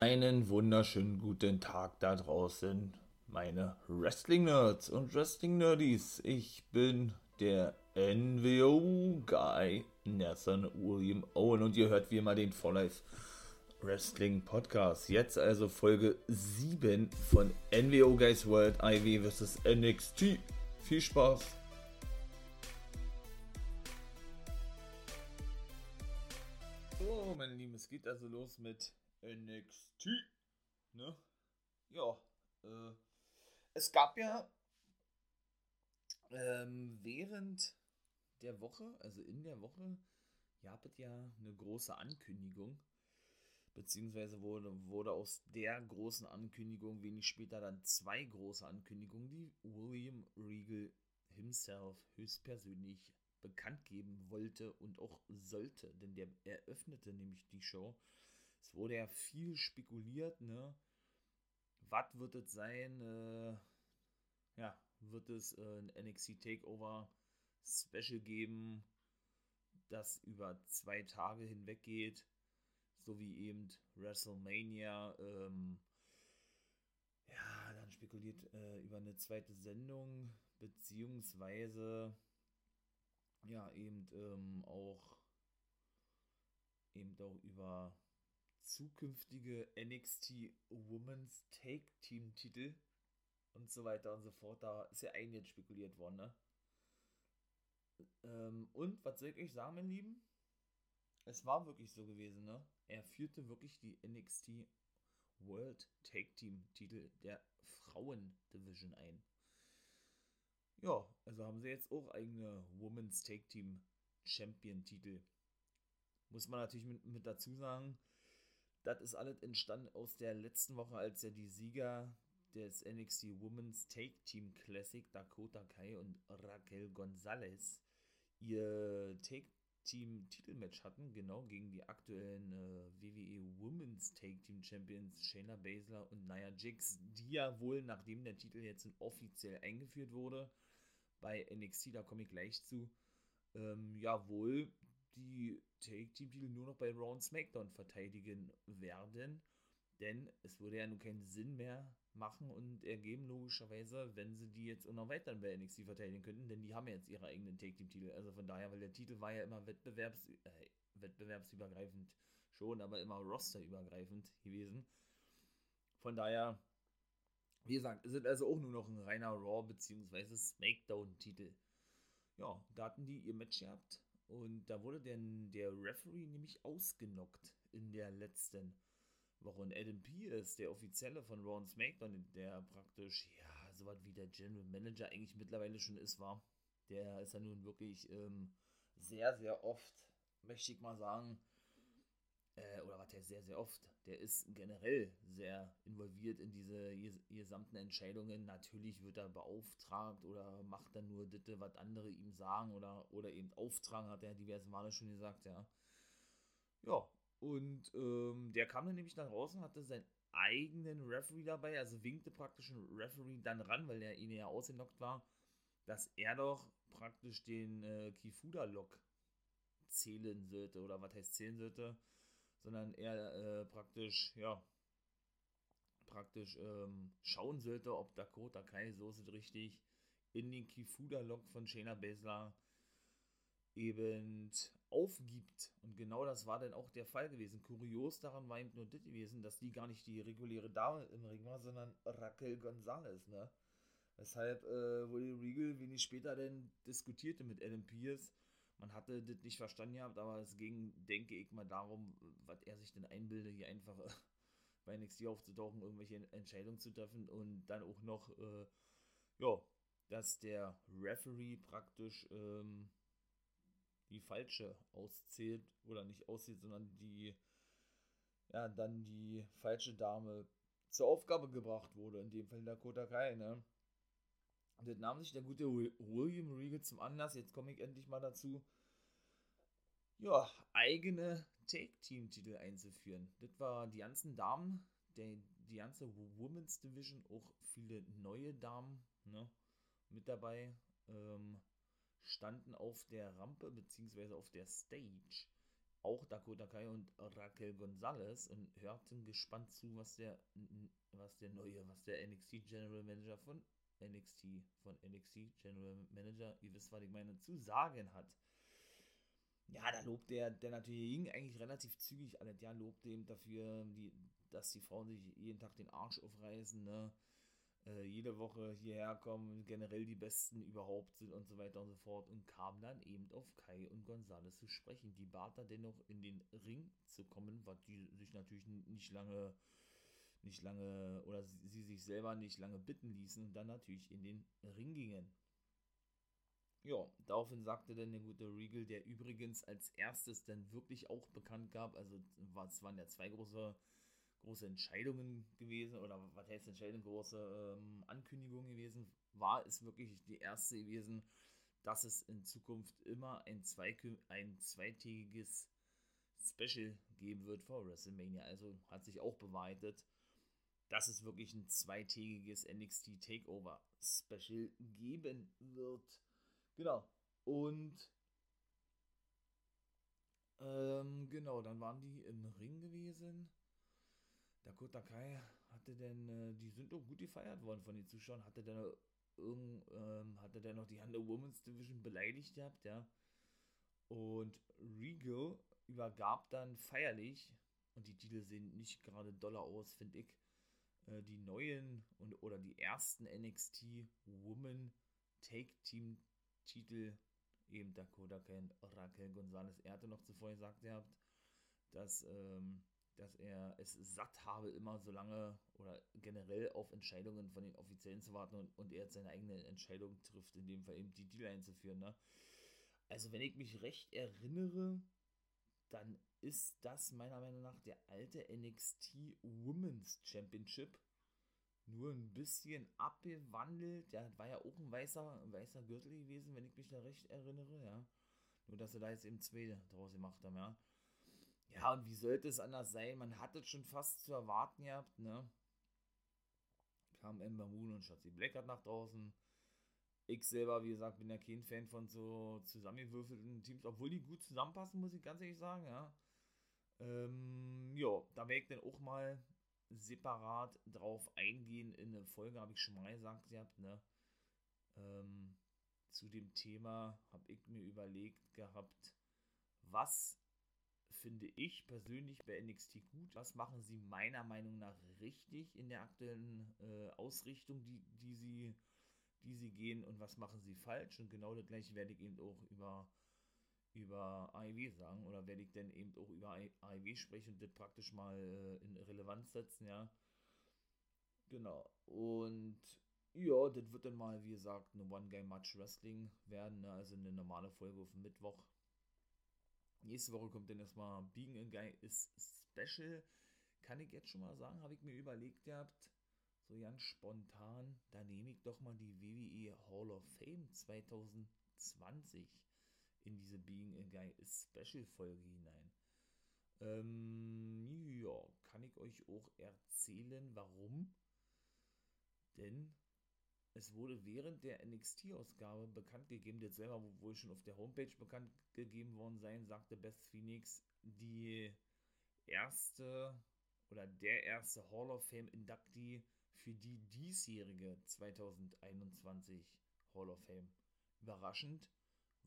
Einen wunderschönen guten Tag da draußen, meine Wrestling-Nerds und Wrestling-Nerdies. Ich bin der NWO-Guy Nathan William Owen und ihr hört wie immer den For Life Wrestling Podcast. Jetzt also Folge 7 von NWO Guys World IV vs NXT. Viel Spaß! So, meine Lieben, es geht also los mit NXT. Ne? Ja, äh, es gab ja ähm, während der Woche, also in der Woche, gab es ja eine große Ankündigung. Beziehungsweise wurde, wurde aus der großen Ankündigung wenig später dann zwei große Ankündigungen, die William Regal himself höchstpersönlich bekannt geben wollte und auch sollte, denn der eröffnete nämlich die Show es wurde ja viel spekuliert, ne? Was wird es sein? Äh, ja, wird es äh, ein NXT Takeover Special geben, das über zwei Tage hinweg geht, so wie eben WrestleMania. Ähm, ja, dann spekuliert äh, über eine zweite Sendung, beziehungsweise ja, eben ähm, auch eben auch über zukünftige NXT Women's Take Team Titel und so weiter und so fort. Da ist ja ein jetzt spekuliert worden, ne? Ähm, und was soll ich sagen, mein Lieben? Es war wirklich so gewesen, ne? Er führte wirklich die NXT World Take Team Titel der Frauen Division ein. Ja, also haben sie jetzt auch eigene Women's Take Team Champion Titel. Muss man natürlich mit, mit dazu sagen, das ist alles entstanden aus der letzten Woche, als ja die Sieger des NXT Women's Take Team Classic, Dakota Kai und Raquel Gonzalez, ihr Take Team Titelmatch hatten, genau gegen die aktuellen äh, WWE Women's Take Team Champions Shayna Baszler und Nia Jax, die ja wohl, nachdem der Titel jetzt offiziell eingeführt wurde, bei NXT, da komme ich gleich zu, ähm, ja wohl die Take-Team-Titel nur noch bei Raw und SmackDown verteidigen werden. Denn es würde ja nun keinen Sinn mehr machen und ergeben, logischerweise, wenn sie die jetzt auch noch weiter bei NXT verteidigen könnten, denn die haben ja jetzt ihre eigenen Take-Team-Titel. Also von daher, weil der Titel war ja immer wettbewerbs, äh, wettbewerbsübergreifend schon, aber immer rosterübergreifend gewesen. Von daher, wie gesagt, sind also auch nur noch ein reiner Raw- bzw. SmackDown-Titel. Ja, da hatten die ihr Match gehabt und da wurde denn der Referee nämlich ausgenockt in der letzten Woche. Und Adam Pierce, der Offizielle von Raw SmackDown, der praktisch, ja, so was wie der General Manager eigentlich mittlerweile schon ist, war, der ist ja nun wirklich ähm, sehr, sehr oft, möchte ich mal sagen, äh, oder was heißt sehr, sehr oft, der ist generell sehr involviert in diese gesamten Entscheidungen. Natürlich wird er beauftragt oder macht dann nur das, was andere ihm sagen oder, oder eben auftragen, hat er diverse Male schon gesagt, ja. Ja, und ähm, der kam dann nämlich dann raus und hatte seinen eigenen Referee dabei, also winkte praktisch einen Referee dann ran, weil der ihn ja ausgenockt war, dass er doch praktisch den äh, Kifuda-Lock zählen sollte, oder was heißt zählen sollte, sondern er äh, praktisch, ja, praktisch ähm, schauen sollte, ob Dakota Kai so ist richtig in den Kifuda-Lock von Shayna Baszler eben aufgibt. Und genau das war dann auch der Fall gewesen. Kurios daran war eben nur das gewesen, dass die gar nicht die reguläre Dame im Ring war, sondern Raquel Gonzalez, ne? Weshalb äh, Willie Regal wenig später dann diskutierte mit Adam Pierce, man hatte das nicht verstanden gehabt, aber es ging, denke ich mal, darum, was er sich denn einbildet, hier einfach bei NXT aufzutauchen, irgendwelche Entscheidungen zu treffen und dann auch noch, äh, ja, dass der Referee praktisch ähm, die falsche auszählt oder nicht auszählt, sondern die, ja, dann die falsche Dame zur Aufgabe gebracht wurde, in dem Fall Dakota Kai, ne? Das nahm sich der gute William Regal zum Anlass, jetzt komme ich endlich mal dazu, ja, eigene Take-Team-Titel einzuführen. Das war die ganzen Damen, der, die ganze Women's Division, auch viele neue Damen ne, mit dabei, ähm, standen auf der Rampe bzw. auf der Stage auch Dakota Kai und Raquel Gonzalez und hörten gespannt zu, was der, was der neue, was der NXT General Manager von NXT, von NXT General Manager, ihr wisst, was ich meine, zu sagen hat. Ja, da lobt der, der natürlich ging eigentlich relativ zügig alles. Ja, lobt dem dafür, die, dass die Frauen sich jeden Tag den Arsch aufreißen, ne? Äh, jede Woche hierher kommen, generell die Besten überhaupt sind und so weiter und so fort und kam dann eben auf Kai und Gonzales zu sprechen. Die bat da dennoch in den Ring zu kommen, was die sich natürlich nicht lange, nicht lange oder sie, sich selber nicht lange bitten ließen und dann natürlich in den Ring gingen. Ja, daraufhin sagte dann der gute Regal, der übrigens als erstes dann wirklich auch bekannt gab, also es waren ja zwei große große Entscheidungen gewesen, oder was heißt Entscheidung, große ähm, Ankündigungen gewesen, war es wirklich die erste gewesen, dass es in Zukunft immer ein, ein zweitägiges Special geben wird vor WrestleMania. Also hat sich auch bewahrheitet, dass es wirklich ein zweitägiges NXT Takeover Special geben wird. Genau. Und ähm, genau, dann waren die im Ring gewesen. Dakota Kai hatte denn, äh, die sind doch gut gefeiert worden von den Zuschauern, hatte der noch irgend, ähm, hatte der noch die Under Women's Division beleidigt gehabt, ja. Und Regal übergab dann feierlich, und die Titel sehen nicht gerade doller aus, finde ich, äh, die neuen und oder die ersten NXT Women Take Team Titel eben Dakota Kai Raquel Gonzalez. Er hatte noch zuvor gesagt gehabt, dass ähm, dass er es satt habe, immer so lange oder generell auf Entscheidungen von den Offiziellen zu warten und, und er jetzt seine eigene Entscheidung trifft, in dem Fall eben die Deal einzuführen. Ne? Also, wenn ich mich recht erinnere, dann ist das meiner Meinung nach der alte NXT Women's Championship. Nur ein bisschen abgewandelt. Ja, war ja auch ein weißer, weißer Gürtel gewesen, wenn ich mich da recht erinnere, ja. Nur, dass sie da jetzt eben zwei draus gemacht haben, ja. Ja, und wie sollte es anders sein? Man hatte schon fast zu erwarten gehabt, ne? Kam Ember Moon und Shotzi Blackheart nach draußen. Ich selber, wie gesagt, bin ja kein Fan von so zusammengewürfelten Teams, obwohl die gut zusammenpassen, muss ich ganz ehrlich sagen, ja. Ähm, ja, da werde ich dann auch mal separat drauf eingehen. In der Folge habe ich schon mal gesagt gehabt, ne? Ähm, zu dem Thema habe ich mir überlegt gehabt, was finde ich persönlich bei NXT gut. Was machen sie meiner Meinung nach richtig in der aktuellen äh, Ausrichtung, die, die, sie, die sie gehen und was machen sie falsch? Und genau das gleiche werde ich eben auch über, über AEW sagen oder werde ich dann eben auch über AEW sprechen und das praktisch mal äh, in Relevanz setzen, ja. Genau. Und ja, das wird dann mal, wie gesagt, eine One-Game-Match Wrestling werden, ne? also eine normale Folge auf Mittwoch Nächste Woche kommt dann erstmal Being a Guy ist Special. Kann ich jetzt schon mal sagen, habe ich mir überlegt gehabt, so ganz spontan, da nehme ich doch mal die WWE Hall of Fame 2020 in diese Being a Guy Special Folge hinein. Ähm, ja, kann ich euch auch erzählen, warum? Denn es wurde während der NXT-Ausgabe bekannt gegeben, jetzt selber wohl schon auf der Homepage bekannt gegeben worden sein, sagte Beth Phoenix, die erste oder der erste Hall of Fame Inductee für die diesjährige 2021 Hall of Fame. Überraschend,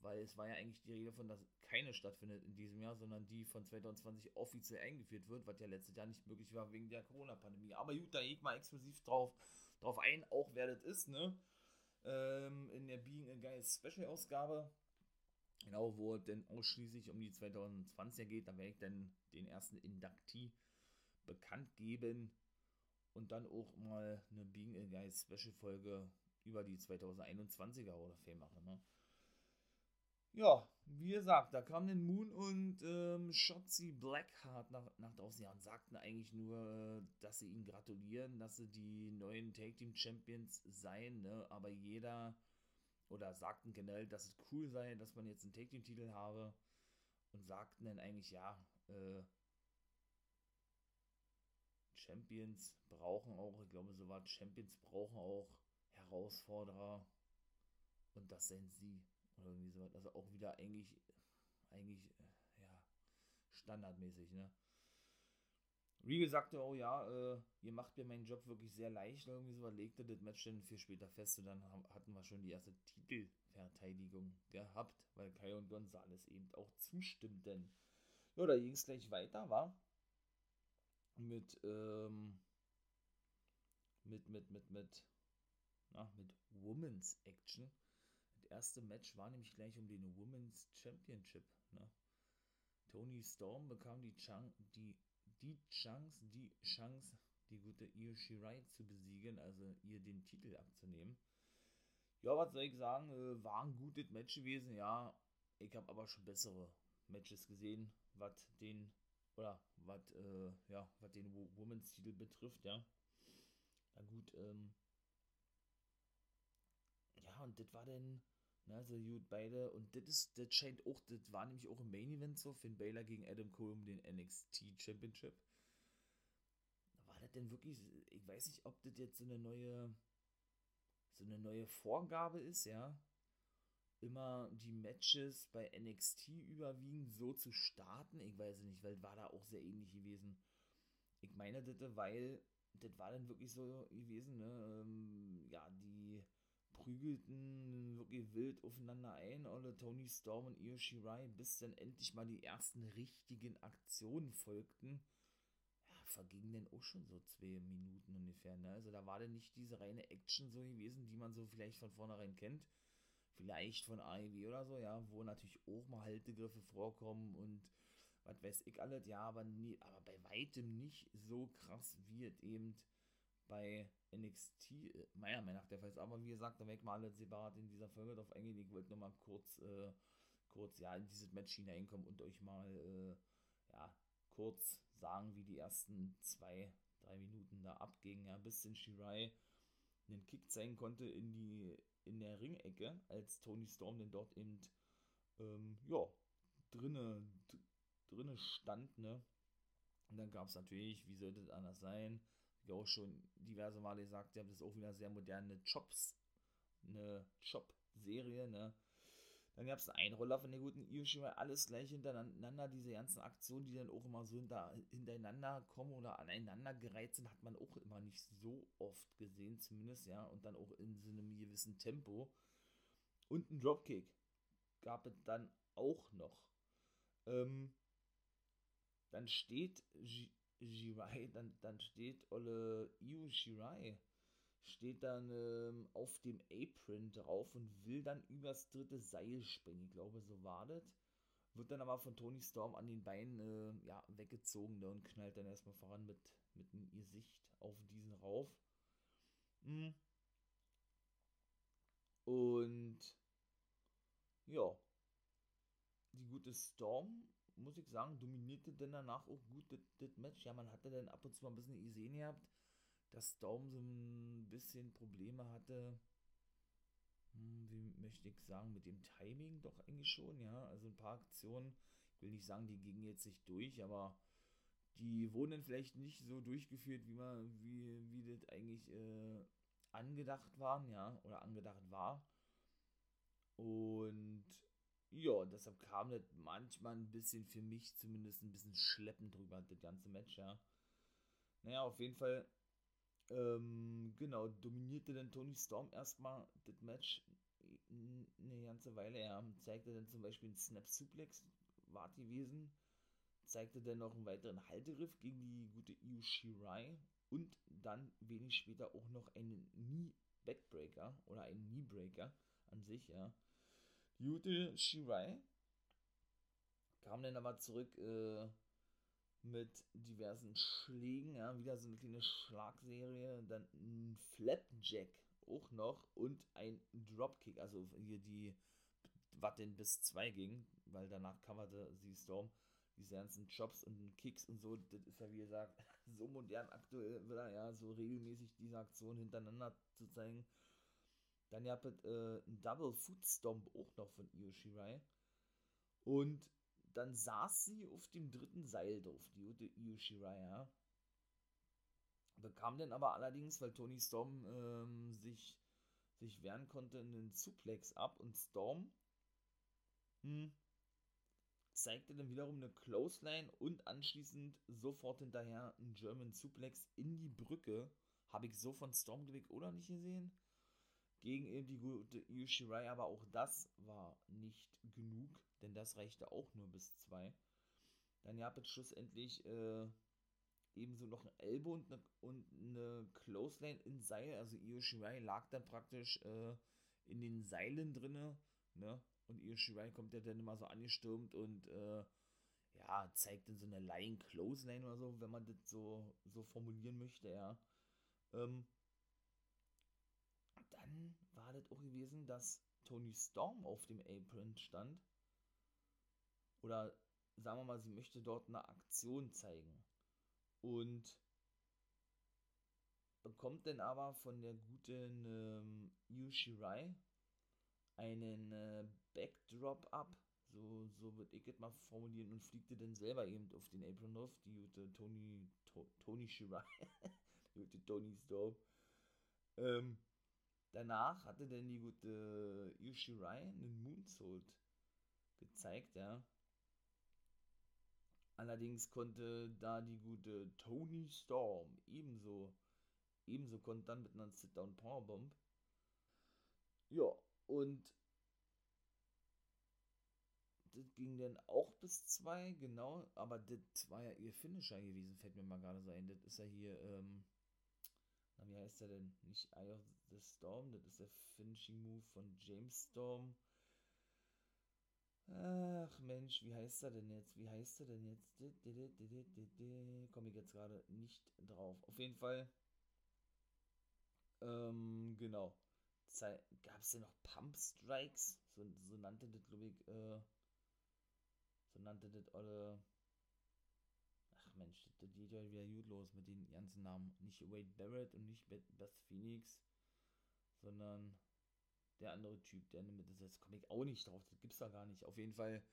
weil es war ja eigentlich die Rede von, dass keine stattfindet in diesem Jahr, sondern die von 2020 offiziell eingeführt wird, was ja letztes Jahr nicht möglich war wegen der Corona-Pandemie. Aber gut, da gehe ich mal exklusiv drauf drauf ein, auch wer das ist, ne? Ähm, in der Being a Guy Special Ausgabe. Genau, wo es denn ausschließlich um die 2020er geht, da werde ich dann den ersten Inductee bekannt geben und dann auch mal eine Being a Guy Special Folge über die 2021er oder Fame machen, ne? Ja, wie gesagt, da kamen den Moon und ähm, Shotzi Blackheart nach, nach draußen ja, und sagten eigentlich nur, dass sie ihnen gratulieren, dass sie die neuen Take Team Champions seien, ne? aber jeder oder sagten generell, dass es cool sei, dass man jetzt einen Take Team Titel habe und sagten dann eigentlich, ja, äh, Champions brauchen auch, ich glaube, so war Champions brauchen auch Herausforderer und das sind sie. Oder irgendwie sowas. Also auch wieder eigentlich, eigentlich, äh, ja, standardmäßig, ne? Regal sagte, oh ja, äh, ihr macht mir meinen Job wirklich sehr leicht, irgendwie so, legte das Match dann viel später fest und dann hatten wir schon die erste Titelverteidigung gehabt, weil Kai und Gonzales eben auch zustimmten. Ja, da ging es gleich weiter, war mit, ähm, mit, mit, mit, mit, na, mit Women's Action. Das erste Match war nämlich gleich um den Women's Championship, ne? Tony Storm bekam die, Chance, die die Chance, die Chance, die gute Io Shirai zu besiegen, also ihr den Titel abzunehmen. Ja, was soll ich sagen, äh, war ein gutes Match gewesen, ja. Ich habe aber schon bessere Matches gesehen, was den oder was äh, ja, was den Women's Titel betrifft, ja. Na gut, ähm ja, und das war dann na, so gut beide und das ist das scheint auch, das war nämlich auch im Main Event so, Finn Baylor gegen Adam Cole um den NXT Championship. War das denn wirklich, ich weiß nicht, ob das jetzt so eine neue so eine neue Vorgabe ist, ja, immer die Matches bei NXT überwiegend so zu starten. Ich weiß nicht, weil war da auch sehr ähnlich gewesen. Ich meine, das, weil das war dann wirklich so gewesen, ne? Ähm, ja, die prügelten wirklich wild aufeinander ein, alle Tony Storm und Io Shirai, bis dann endlich mal die ersten richtigen Aktionen folgten. Ja, vergingen dann auch schon so zwei Minuten ungefähr, ne? Also da war dann nicht diese reine Action so gewesen, die man so vielleicht von vornherein kennt vielleicht von AEW oder so, ja, wo natürlich auch mal Haltegriffe vorkommen und was weiß ich alles, ja, aber, nie, aber bei weitem nicht so krass wie es eben bei NXT, äh, meiner Meinung nach der Fall ist. Aber wie gesagt, da ich mal alles separat in dieser Folge drauf eingehen. Ich wollte nur mal kurz, äh, kurz, ja, in dieses Match hineinkommen und euch mal, äh, ja, kurz sagen, wie die ersten zwei, drei Minuten da abgingen, ja, bis den Shirai einen Kick zeigen konnte in die in der Ringecke, als Tony Storm denn dort eben, ähm, ja, drinne, drinne stand, ne? Und dann gab es natürlich, wie sollte es anders sein, wie auch schon diverse Male gesagt, ihr habt es auch wieder sehr moderne Chops, eine Chop-Serie, ne? Dann gab es einen Einroller von der guten Io alles gleich hintereinander. Diese ganzen Aktionen, die dann auch immer so hinter, hintereinander kommen oder aneinander gereiht sind, hat man auch immer nicht so oft gesehen, zumindest, ja. Und dann auch in so einem gewissen Tempo. Und ein Dropkick gab es dann auch noch. Ähm, dann steht Jirai, dann, dann steht Olle Io Shirai steht dann ähm, auf dem Apron drauf und will dann übers dritte Seil springen. Ich glaube, so war das. Wird dann aber von Tony Storm an den Beinen äh, ja, weggezogen ne, und knallt dann erstmal voran mit, mit dem Gesicht auf diesen rauf. Mhm. Und ja, die gute Storm, muss ich sagen, dominierte dann danach auch gut das Match. Ja, man hatte dann ab und zu mal ein bisschen gesehen gehabt, dass Storm so ein bisschen Probleme hatte, hm, wie möchte ich sagen, mit dem Timing doch eigentlich schon, ja. Also ein paar Aktionen, ich will nicht sagen, die gingen jetzt nicht durch, aber die wurden dann vielleicht nicht so durchgeführt, wie man, wie, wie das eigentlich äh, angedacht waren, ja, oder angedacht war. Und ja, deshalb kam das manchmal ein bisschen für mich zumindest ein bisschen schleppend drüber, das ganze Match, ja. Naja, auf jeden Fall ähm, genau, dominierte dann Tony Storm erstmal das Match eine ganze Weile. Er zeigte dann zum Beispiel einen Snap Suplex, war gewesen, zeigte dann noch einen weiteren Haltegriff gegen die gute Io Shirai und dann wenig später auch noch einen Knee Backbreaker oder einen Knee Breaker an sich, ja. Gute Shirai kam dann aber zurück, äh, mit diversen Schlägen, ja, wieder so eine kleine Schlagserie, dann ein Flapjack auch noch und ein Dropkick, also hier die, was denn bis zwei ging, weil danach coverte sie Storm diese ganzen Chops und Kicks und so, das ist ja wie gesagt so modern aktuell wieder, ja, so regelmäßig diese Aktion hintereinander zu zeigen. Dann ja äh, ein Double Foot Stomp auch noch von Io Shirai. Und dann saß sie auf dem dritten Seil drauf, die gute Io Shirai, Bekam dann aber allerdings, weil Tony Storm ähm, sich, sich wehren konnte, einen Suplex ab und Storm hm, zeigte dann wiederum eine Clothesline und anschließend sofort hinterher ein German Suplex in die Brücke. Habe ich so von Stormgewick oder nicht gesehen? Gegen eben die gute Yoshirai, aber auch das war nicht genug, denn das reichte auch nur bis zwei. Dann gab es schlussendlich äh, ebenso noch ein Elbow und eine, und eine Clothesline in Seil. Also Io Shirai lag dann praktisch äh, in den Seilen drinne, ne? Und Io Shirai kommt ja dann immer so angestürmt und äh, ja, zeigt dann so eine Lying Clothesline oder so, wenn man das so, so formulieren möchte, ja. Ähm, dann war das auch gewesen, dass Tony Storm auf dem Apron stand. Oder sagen wir mal, sie möchte dort eine Aktion zeigen und bekommt dann aber von der guten ähm, Yushirai einen äh, Backdrop ab, so, so würde ich es mal formulieren, und fliegte dann selber eben auf den Apron drauf, die gute Tony, to, Tony Shirai, die gute Tony Storm. Ähm, danach hatte dann die gute Yushirai einen Moonsault gezeigt, ja. Allerdings konnte da die gute Tony Storm ebenso, ebenso konnte dann mit einer Sit-Down Powerbomb. Ja, und das ging dann auch bis zwei, genau, aber das war ja ihr Finisher gewesen, fällt mir mal gerade so ein. Das ist ja hier, ähm, na, wie heißt der denn? Nicht Eye of the Storm, das ist der Finishing Move von James Storm. Ach Mensch, wie heißt er denn jetzt? Wie heißt er denn jetzt? Komme ich jetzt gerade nicht drauf. Auf jeden Fall. Ähm, genau. Gab es denn noch Pump Strikes? So, so nannte das, glaube ich, äh, so nannte das alle. Ach Mensch, das geht ja wieder gut los mit den ganzen Namen. Nicht Wade Barrett und nicht Beth Phoenix, sondern der andere Typ, der das komme ich auch nicht drauf, das gibt's da gar nicht. Auf jeden Fall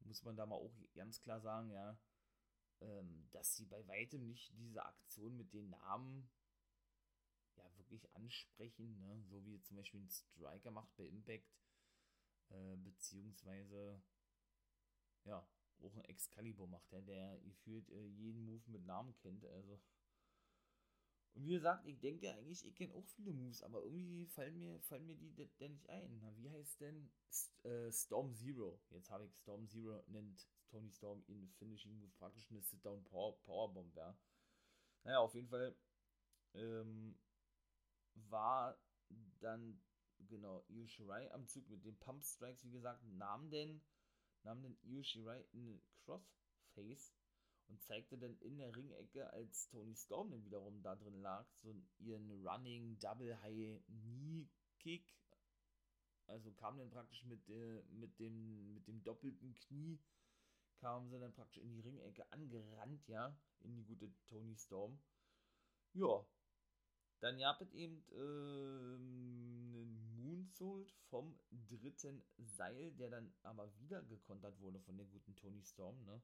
muss man da mal auch ganz klar sagen, ja, ähm, dass sie bei weitem nicht diese Aktion mit den Namen ja wirklich ansprechen, ne? so wie zum Beispiel ein Striker macht bei Impact, äh, beziehungsweise ja, auch ein Excalibur macht, ja, der gefühlt äh, jeden Move mit Namen kennt, also und wie gesagt, ich denke eigentlich, ich kenne auch viele Moves, aber irgendwie fallen mir, fallen mir die denn nicht ein. Na, wie heißt denn St äh, Storm Zero? Jetzt habe ich Storm Zero, nennt Tony Storm in Finishing Move praktisch eine Sit-Down Power Powerbomb, ja. Naja, auf jeden Fall ähm, war dann, genau, Io Shirai am Zug mit den Pump Strikes, wie gesagt, nahm denn, nahm denn Io Shirai Crossface und zeigte dann in der Ringecke, als Tony Storm dann wiederum da drin lag, so ihren Running Double High Knee Kick. Also kam dann praktisch mit, äh, mit, dem, mit dem doppelten Knie, kamen sie dann praktisch in die Ringecke angerannt, ja, in die gute Tony Storm. Ja, dann gab es eben äh, einen Moonsault vom dritten Seil, der dann aber wieder gekontert wurde von der guten Tony Storm, ne?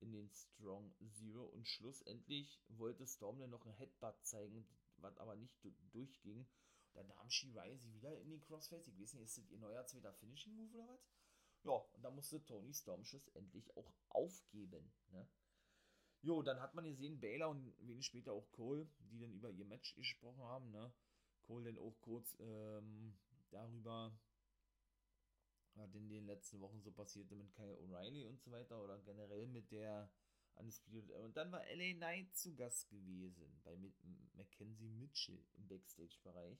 In den Strong Zero und schlussendlich wollte Storm dann noch ein Headbutt zeigen, was aber nicht durchging. Dann nahm Shirai sie wieder in den Crossface. Ich weiß nicht, ist das ihr neuer zweiter Finishing Move oder was? Ja, und da musste Tony Storm schlussendlich auch aufgeben. Ne? Jo, dann hat man gesehen, Baylor und wenig später auch Cole, die dann über ihr Match gesprochen haben. Ne? Cole dann auch kurz ähm, darüber was in den letzten Wochen so passierte mit Kyle O'Reilly und so weiter oder generell mit der Undisputed. Und dann war LA Knight zu Gast gewesen bei Mackenzie Mitchell im Backstage-Bereich.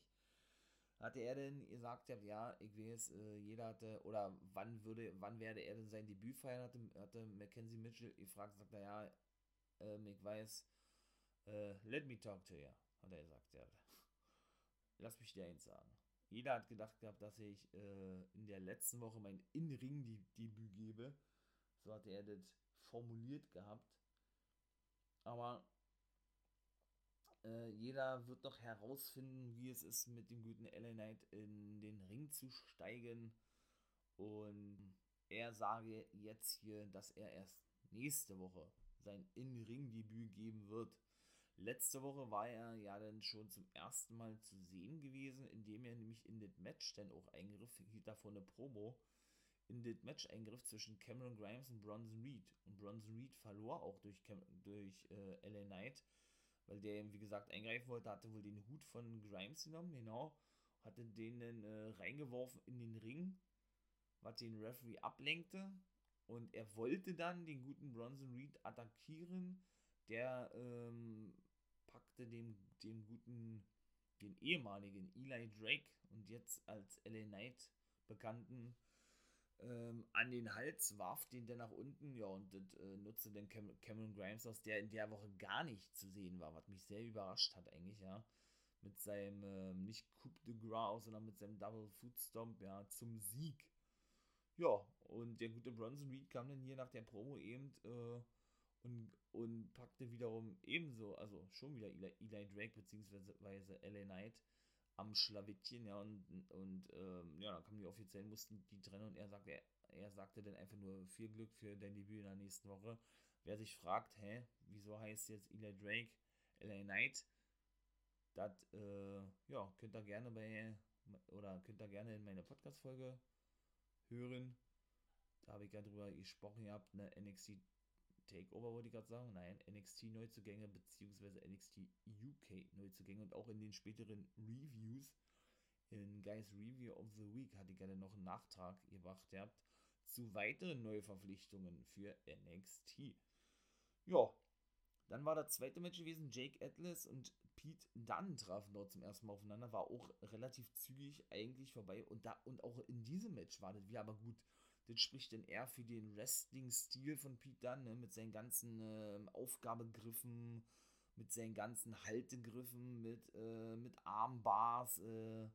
Hatte er denn gesagt, ja, ich weiß, äh, jeder hatte, oder wann würde, wann werde er denn sein Debüt feiern, hatte, hatte Mackenzie Mitchell gefragt, sagt er, ja, ähm, ich weiß, äh, let me talk to you, hat er gesagt, ja. Lass mich dir eins sagen. Jeder hat gedacht gehabt, dass ich äh, in der letzten Woche mein In-Ring-Debüt gebe. So hat er das formuliert gehabt. Aber äh, jeder wird doch herausfinden, wie es ist, mit dem guten LA Knight in den Ring zu steigen. Und er sage jetzt hier, dass er erst nächste Woche sein In-Ring-Debüt geben wird. Letzte Woche war er ja dann schon zum ersten Mal zu sehen gewesen, indem er nämlich in das Match dann auch eingriff, hielt davor eine Promo, in das Match eingriff zwischen Cameron Grimes und Bronson Reed. Und Bronson Reed verlor auch durch, Cam durch äh, LA Knight, weil der, wie gesagt, eingreifen wollte, hatte wohl den Hut von Grimes genommen, genau, hatte den dann äh, reingeworfen in den Ring, was den Referee ablenkte. Und er wollte dann den guten Bronson Reed attackieren. Der ähm, packte dem, dem guten, den ehemaligen Eli Drake und jetzt als LA Knight bekannten ähm, an den Hals, warf den dann nach unten, ja, und das äh, nutzte dann Cam Cameron Grimes aus, der in der Woche gar nicht zu sehen war, was mich sehr überrascht hat eigentlich, ja. Mit seinem, äh, nicht Coup de Gras, sondern mit seinem Double Foot Stomp, ja, zum Sieg. Ja, und der gute Bronson Reed kam dann hier nach der Promo eben äh, und, und packte wiederum ebenso, also schon wieder Eli, Eli Drake bzw. LA Knight am Schlawittchen, ja, und, und ähm, ja, dann kamen die offiziellen, mussten die trennen und er sagte, er, er sagte dann einfach nur viel Glück für dein Debüt in der nächsten Woche. Wer sich fragt, hä, wieso heißt jetzt Eli Drake LA Knight? Das, äh, ja, könnt ihr gerne bei, oder könnt ihr gerne in meine Podcast-Folge hören. Da habe ich ja drüber gesprochen, ihr habt eine NXT Takeover, wollte ich gerade sagen. Nein, NXT Neuzugänge beziehungsweise NXT UK Neuzugänge und auch in den späteren Reviews, in Guys Review of the Week, hatte ich gerne noch einen Nachtrag gemacht gehabt zu weiteren Neuverpflichtungen für NXT. Ja, dann war das zweite Match gewesen, Jake Atlas und Pete Dunne trafen dort zum ersten Mal aufeinander, war auch relativ zügig eigentlich vorbei und da und auch in diesem Match war das wie aber gut das spricht denn eher für den Wrestling-Stil von Pete Dunne, ne? mit seinen ganzen äh, Aufgabegriffen, mit seinen ganzen Haltegriffen, mit, äh, mit Armbars, äh,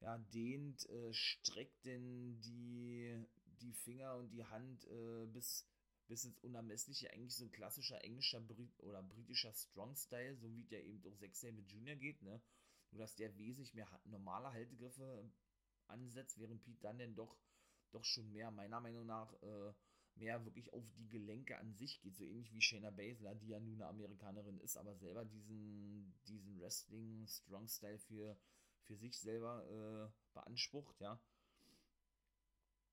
ja, dehnt, äh, streckt denn die, die Finger und die Hand äh, bis, bis ins Unermessliche, eigentlich so ein klassischer englischer Brit oder britischer Strong-Style, so wie der eben auch Zack mit Junior geht, ne? Nur dass der wesentlich mehr normale Haltegriffe ansetzt, während Pete dann denn doch doch schon mehr, meiner Meinung nach, äh, mehr wirklich auf die Gelenke an sich geht. So ähnlich wie Shayna Baszler, die ja nun eine Amerikanerin ist, aber selber diesen, diesen Wrestling-Strong-Style für, für sich selber äh, beansprucht, ja.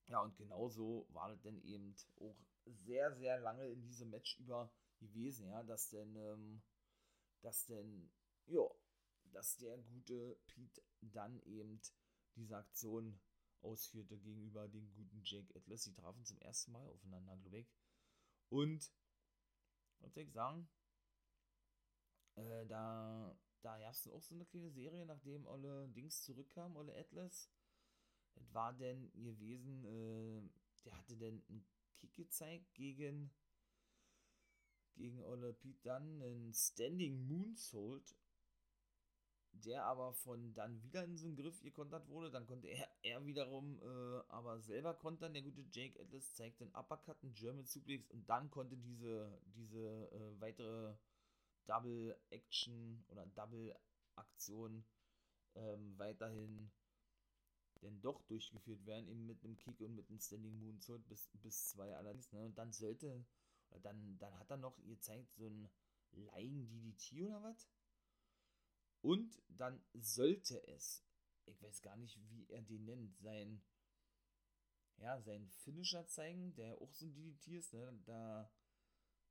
Ja, und genauso war das dann eben auch sehr, sehr lange in diesem Match über gewesen, ja, dass denn, ähm, dass denn, ja, dass der gute Pete dann eben diese Aktion ausführte gegenüber dem guten Jake Atlas. Sie trafen zum ersten Mal aufeinander, glaube ich. Und, was ich sagen? Äh, da da gab es auch so eine kleine Serie, nachdem alle Dings zurückkam, alle Atlas. Das war denn gewesen, äh, der hatte denn einen Kick gezeigt gegen gegen Olle Pete Dunn, einen Standing Moonsault der aber von dann wieder in so einen Griff gekontert wurde. Dann konnte er, er wiederum äh, aber selber kontern. Der gute Jake Atlas zeigt den Uppercut, einen German Suplex und dann konnte diese, diese äh, weitere Double Action oder Double Aktion ähm, weiterhin denn doch durchgeführt werden, eben mit einem Kick und mit einem Standing Moonsault bis, bis zwei allerdings. Ne? Und dann sollte, dann, dann hat er noch gezeigt, so ein Lying DDT oder was? Und dann sollte es, ich weiß gar nicht, wie er den nennt, sein, ja, sein Finisher zeigen, der auch so ein DDT ist, ne? Da,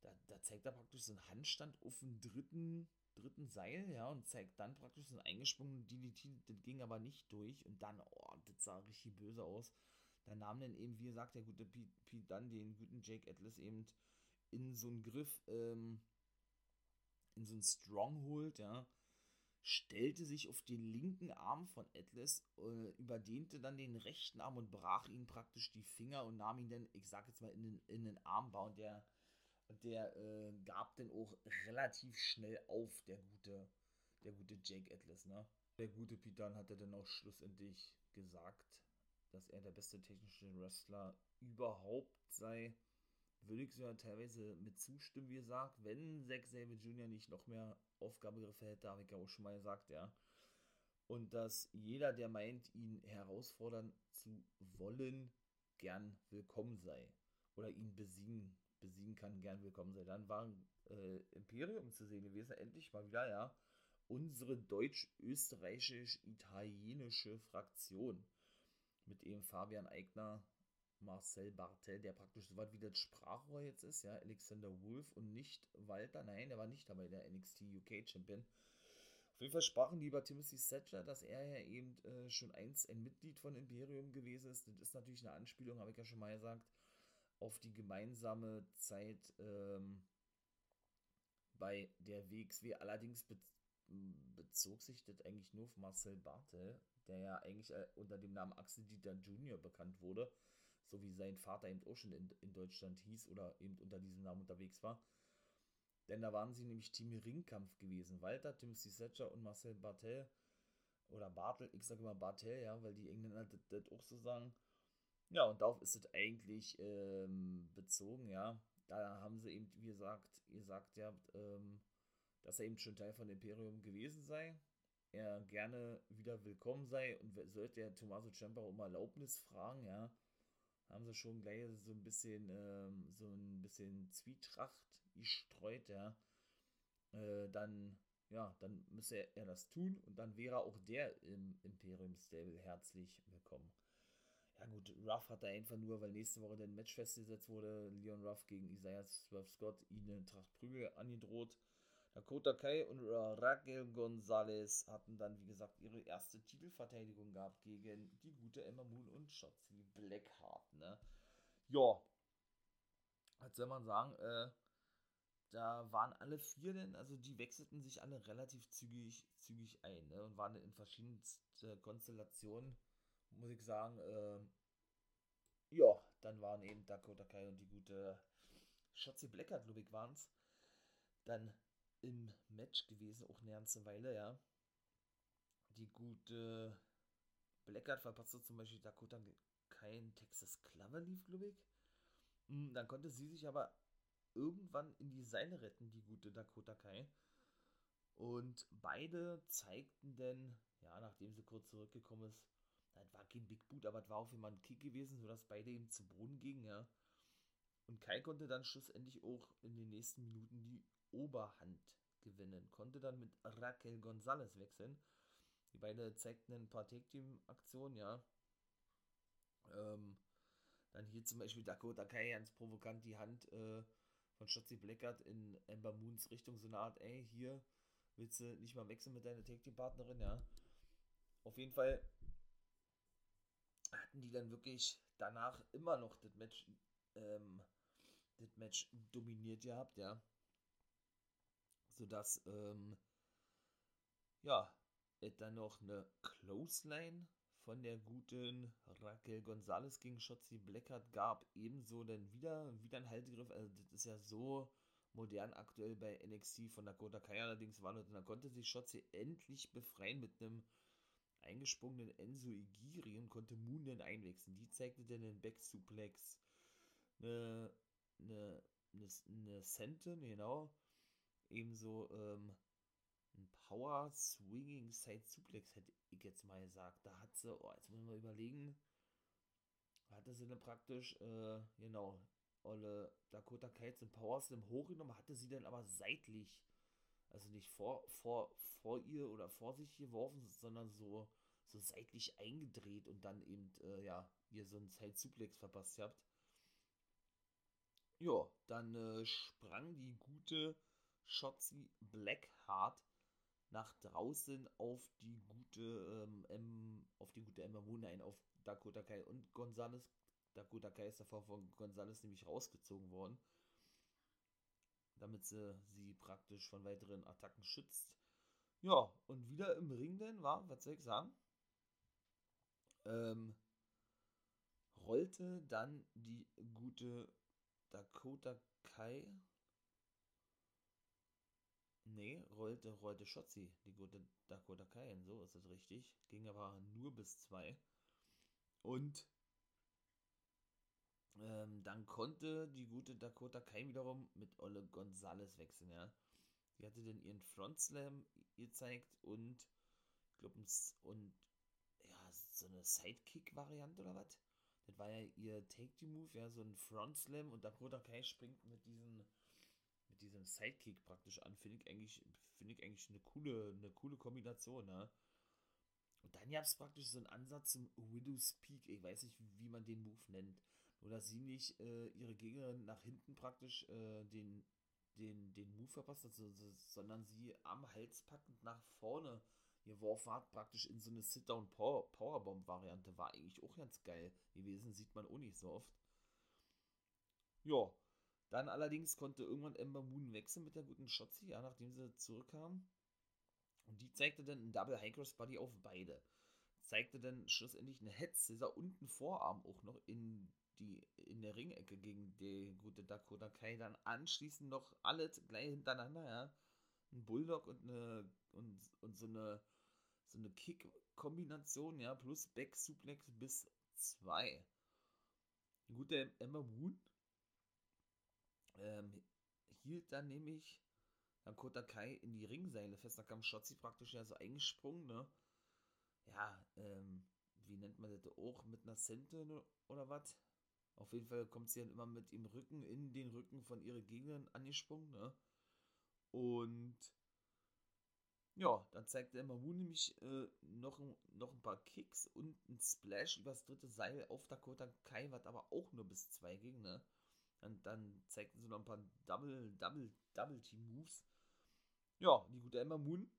da, da zeigt er praktisch so einen Handstand auf dem dritten, dritten Seil, ja, und zeigt dann praktisch so einen eingesprungenen DDT, das ging aber nicht durch und dann, oh, das sah richtig böse aus. Da nahm dann eben, wie gesagt, der gute Pete, Pete dann den guten Jake Atlas eben in so einen Griff, ähm, in so einen Stronghold, ja, stellte sich auf den linken Arm von Atlas, äh, überdehnte dann den rechten Arm und brach ihn praktisch die Finger und nahm ihn dann, ich sag jetzt mal, in den, in den Armbau und der, der äh, gab dann auch relativ schnell auf, der gute, der gute Jake Atlas, ne? Der gute Pitan hatte dann auch schlussendlich gesagt, dass er der beste technische Wrestler überhaupt sei würde ich sogar teilweise mit zustimmen, wie gesagt, wenn Zack Sabre Jr. nicht noch mehr Aufgabegriffe auch schon mal gesagt, ja. Und dass jeder, der meint, ihn herausfordern zu wollen, gern willkommen sei. Oder ihn besiegen, besiegen kann, gern willkommen sei. Dann war äh, Imperium zu sehen gewesen, endlich mal wieder, ja. Unsere deutsch-österreichisch-italienische Fraktion mit eben Fabian Eigner, Marcel Bartel, der praktisch so was wie das Sprachrohr jetzt ist, ja, Alexander Wolf und nicht Walter, nein, der war nicht dabei, der NXT UK Champion. Auf jeden Fall sprachen die über Timothy Thatcher, dass er ja eben äh, schon einst ein Mitglied von Imperium gewesen ist. Das ist natürlich eine Anspielung, habe ich ja schon mal gesagt, auf die gemeinsame Zeit ähm, bei der WXW. Allerdings be bezog sich das eigentlich nur auf Marcel Bartel, der ja eigentlich äh, unter dem Namen Axel Dieter Jr. bekannt wurde, so wie sein Vater eben auch schon in, in Deutschland hieß oder eben unter diesem Namen unterwegs war. Denn da waren sie nämlich Team Ringkampf gewesen. Walter, Timothy Thatcher und Marcel Bartel. Oder Bartel, ich sage immer Bartel, ja, weil die Engländer das, das auch so sagen. Ja, und darauf ist es eigentlich ähm, bezogen, ja. Da haben sie eben, wie gesagt, ihr sagt ja, ähm, dass er eben schon Teil von Imperium gewesen sei. Er gerne wieder willkommen sei und sollte der Tommaso Ciampa um Erlaubnis fragen, ja, haben sie schon gleich so ein bisschen, ähm, so ein bisschen Zwietracht gestreut, ja. Äh, dann, ja, dann müsse er, er das tun und dann wäre auch der im Imperium Stable herzlich willkommen. Ja gut, Ruff hat da einfach nur, weil nächste Woche dann Match festgesetzt wurde, Leon Ruff gegen Isaiah Swerve Scott, ihnen Tracht Prügel angedroht. Dakota Kai und Raquel Gonzalez hatten dann, wie gesagt, ihre erste Titelverteidigung gehabt gegen die gute Emma Moon und Shotzi Blackheart, ne? Ja, was soll man sagen, äh, da waren alle vier denn, also die wechselten sich alle relativ zügig, zügig ein, ne? Und waren in verschiedensten Konstellationen, muss ich sagen, äh, ja, dann waren eben Dakota Kai und die gute Shotzi Blackheart, glaube waren es. Dann im Match gewesen, auch eine ganze Weile, ja. Die gute Blackguard verpasste zum Beispiel Dakota kein Texas Clover lief, glaube ich. Hm, dann konnte sie sich aber irgendwann in die Seile retten, die gute Dakota Kai. Und beide zeigten denn, ja, nachdem sie kurz zurückgekommen ist, das war kein Big Boot, aber es war auf jeden ein Kick gewesen, sodass beide eben zu Boden gingen, ja. Und Kai konnte dann schlussendlich auch in den nächsten Minuten die Oberhand gewinnen, konnte dann mit Raquel Gonzalez wechseln. Die beiden zeigten ein paar Take-Team-Aktionen, ja. Ähm, dann hier zum Beispiel Dakota Kai ganz provokant die Hand äh, von Shotzi Blackard in Ember Moons Richtung, so eine Art, ey, hier willst du nicht mal wechseln mit deiner Take-Team-Partnerin, ja. Auf jeden Fall hatten die dann wirklich danach immer noch das Match, ähm, Match dominiert gehabt, ja sodass, ähm, ja, dann noch eine Clothesline von der guten Raquel Gonzalez gegen Shotzi Blackheart gab. Ebenso dann wieder, wieder ein Haltegriff. Also, das ist ja so modern aktuell bei NXT von Dakota Kai. Allerdings war und dann konnte sich Shotzi endlich befreien mit einem eingesprungenen Enzo Igiri und konnte Moon dann einwechseln. Die zeigte dann den Back Suplex, eine, eine, eine, eine Senton, genau, ebenso ähm, ein Power Swinging Side Suplex, hätte ich jetzt mal gesagt. Da hat sie, oh, jetzt müssen wir überlegen, hatte sie dann praktisch, äh, genau, Olle Dakota Kai zum Power Slam hochgenommen, hatte sie dann aber seitlich, also nicht vor, vor, vor ihr oder vor sich geworfen, sondern so, so seitlich eingedreht und dann eben, äh, ja, ihr so einen Side Suplex verpasst habt. Ja, dann äh, sprang die gute Shotzi Blackheart nach draußen auf die gute ähm, M, auf die gute Emma Moon ein, auf Dakota Kai und Gonzalez. Dakota Kai ist davor von Gonzalez nämlich rausgezogen worden, damit sie sie praktisch von weiteren Attacken schützt. Ja, und wieder im Ring denn war, was soll ich sagen? Ähm, rollte dann die gute Dakota Kai Nee, rollte, rollte Schotzi, die gute Dakota Kai, so ist es richtig. Ging aber nur bis zwei. Und ähm, dann konnte die gute Dakota Kai wiederum mit Olle Gonzalez wechseln, ja. Die hatte dann ihren Front Slam gezeigt und ich glaube, und ja, so eine Sidekick-Variante oder was? Das war ja ihr Take-the-Move, ja, so ein Front Slam und Dakota Kai springt mit diesen mit diesem Sidekick praktisch an, finde ich eigentlich, finde ich eigentlich eine coole, eine coole Kombination, ne? Und dann gab es praktisch so einen Ansatz zum Widow's Peak. Ich weiß nicht, wie man den Move nennt. oder sie nicht äh, ihre Gegnerin nach hinten praktisch äh, den, den, den Move verpasst hat, so, so, sondern sie am Hals packend nach vorne geworfen hat, praktisch in so eine Sit-Down-Powerbomb-Variante. War eigentlich auch ganz geil gewesen, sieht man auch nicht so oft. Ja, dann allerdings konnte irgendwann Ember Moon wechseln mit der guten Shotzi, ja, nachdem sie zurückkam. Und die zeigte dann ein Double High Cross Body auf beide. Zeigte dann schlussendlich eine Head Scissor und einen Vorarm auch noch in die in der Ringecke gegen die gute Dakota Kai. Dann anschließend noch alle gleich hintereinander, ja. Ein Bulldog und eine und, und so eine so eine Kick-Kombination, ja, plus Back-Suplex bis 2. Gute Emma Moon ähm, hielt dann nämlich Dakota Kai in die Ringseile fest. Da kam Shotzi praktisch ja so eingesprungen, ne? Ja, ähm, wie nennt man das auch? Mit einer Sente ne, oder was? Auf jeden Fall kommt sie dann immer mit ihrem Rücken in den Rücken von ihrer Gegnerin angesprungen, ne? Und ja, dann zeigte Emma Moon nämlich äh, noch, noch ein paar Kicks und ein Splash übers dritte Seil auf Dakota Kai, was aber auch nur bis zwei ging, ne? Und dann zeigten sie noch ein paar Double, Double, Double Team Moves. Ja, die gute Emma Moon